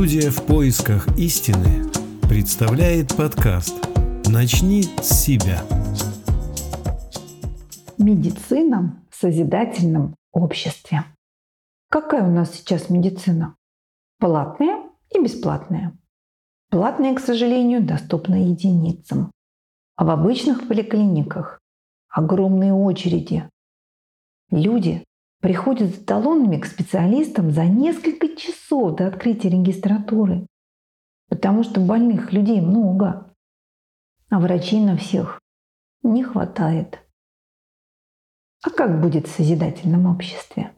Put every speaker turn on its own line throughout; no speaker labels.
Студия в поисках истины представляет подкаст «Начни с себя».
Медицина в созидательном обществе. Какая у нас сейчас медицина? Платная и бесплатная. Платная, к сожалению, доступна единицам. А в обычных поликлиниках огромные очереди. Люди приходят с талонами к специалистам за несколько часов до открытия регистратуры, потому что больных людей много, а врачей на всех не хватает. А как будет в созидательном обществе?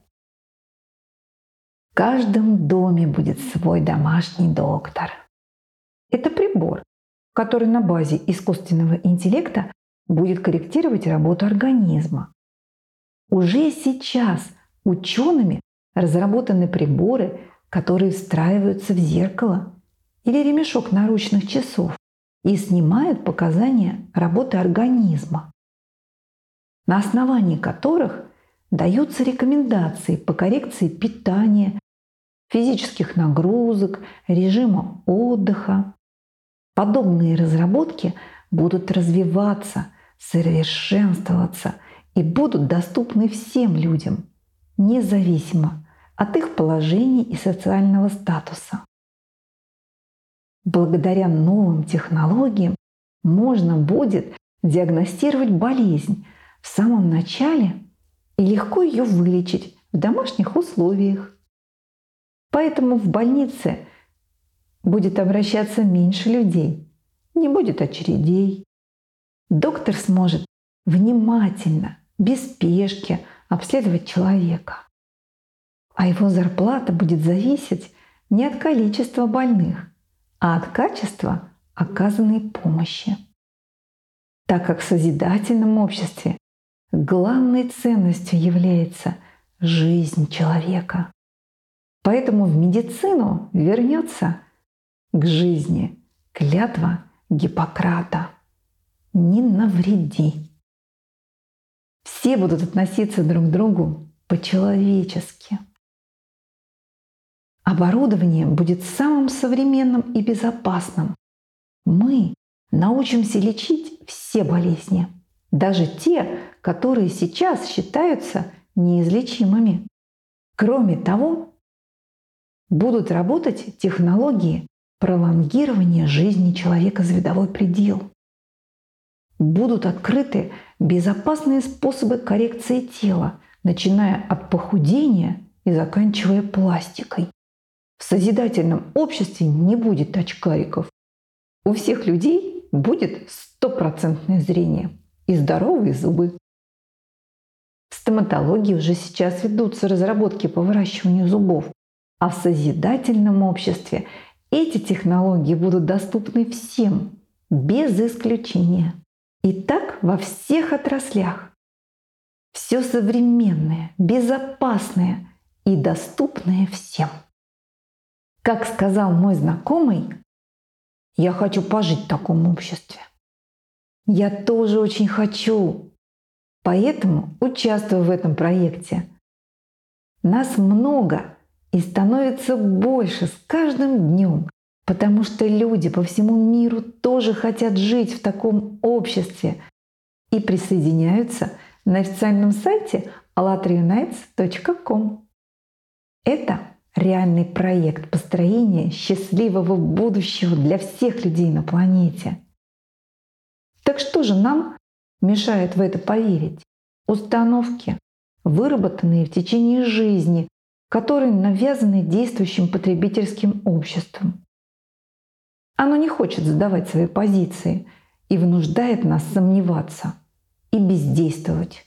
В каждом доме будет свой домашний доктор. Это прибор, который на базе искусственного интеллекта будет корректировать работу организма, уже сейчас учеными разработаны приборы, которые встраиваются в зеркало или ремешок наручных часов и снимают показания работы организма, на основании которых даются рекомендации по коррекции питания, физических нагрузок, режима отдыха. Подобные разработки будут развиваться, совершенствоваться – и будут доступны всем людям, независимо от их положения и социального статуса. Благодаря новым технологиям можно будет диагностировать болезнь в самом начале и легко ее вылечить в домашних условиях. Поэтому в больнице будет обращаться меньше людей, не будет очередей. Доктор сможет внимательно без спешки обследовать человека. А его зарплата будет зависеть не от количества больных, а от качества оказанной помощи. Так как в созидательном обществе главной ценностью является жизнь человека. Поэтому в медицину вернется к жизни клятва Гиппократа «Не навреди». Все будут относиться друг к другу по-человечески. Оборудование будет самым современным и безопасным. Мы научимся лечить все болезни, даже те, которые сейчас считаются неизлечимыми. Кроме того, будут работать технологии пролонгирования жизни человека за видовой предел будут открыты безопасные способы коррекции тела, начиная от похудения и заканчивая пластикой. В созидательном обществе не будет очкариков. У всех людей будет стопроцентное зрение и здоровые зубы. В стоматологии уже сейчас ведутся разработки по выращиванию зубов, а в созидательном обществе эти технологии будут доступны всем, без исключения. И так во всех отраслях. Все современное, безопасное и доступное всем. Как сказал мой знакомый, я хочу пожить в таком обществе. Я тоже очень хочу. Поэтому участвую в этом проекте. Нас много и становится больше с каждым днем. Потому что люди по всему миру тоже хотят жить в таком обществе и присоединяются на официальном сайте allatriunites.com. Это реальный проект построения счастливого будущего для всех людей на планете. Так что же нам мешает в это поверить? Установки, выработанные в течение жизни, которые навязаны действующим потребительским обществом. Оно не хочет сдавать свои позиции и вынуждает нас сомневаться и бездействовать.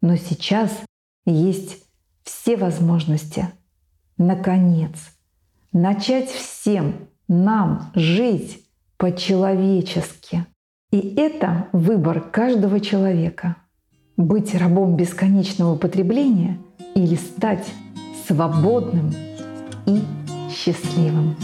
Но сейчас есть все возможности, наконец, начать всем нам жить по-человечески. И это выбор каждого человека. Быть рабом бесконечного потребления или стать свободным и счастливым.